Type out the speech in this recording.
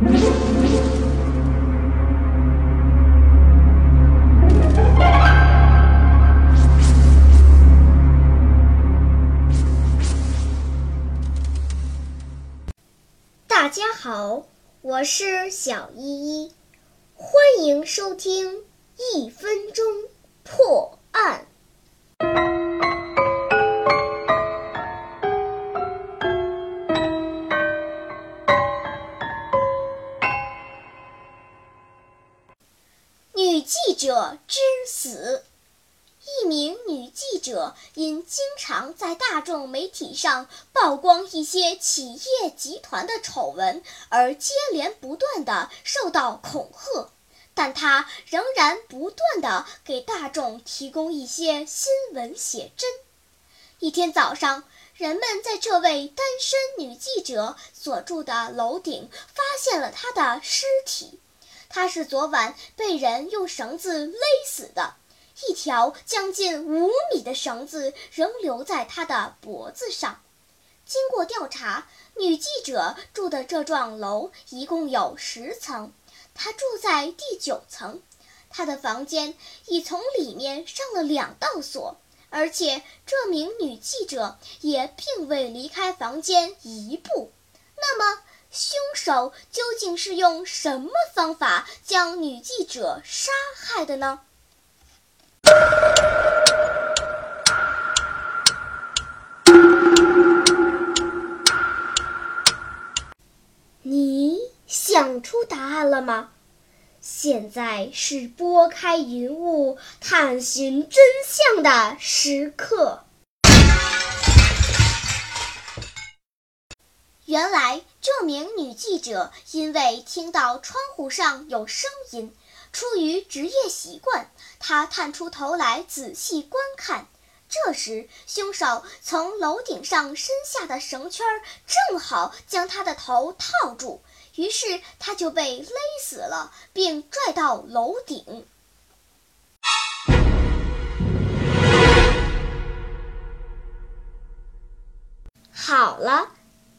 大家好，我是小依依，欢迎收听《一分钟破。记者之死。一名女记者因经常在大众媒体上曝光一些企业集团的丑闻，而接连不断的受到恐吓，但她仍然不断的给大众提供一些新闻写真。一天早上，人们在这位单身女记者所住的楼顶发现了她的尸体，她是昨晚被人用绳子勒死的。一条将近五米的绳子仍留在她的脖子上。经过调查，女记者住的这幢楼一共有十层，她住在第九层。她的房间已从里面上了两道锁，而且这名女记者也并未离开房间一步。那么，凶手究竟是用什么方法将女记者杀害的呢？你想出答案了吗？现在是拨开云雾探寻真相的时刻。原来，这名女记者因为听到窗户上有声音。出于职业习惯，她探出头来仔细观看。这时，凶手从楼顶上伸下的绳圈正好将她的头套住，于是她就被勒死了，并拽到楼顶。好了，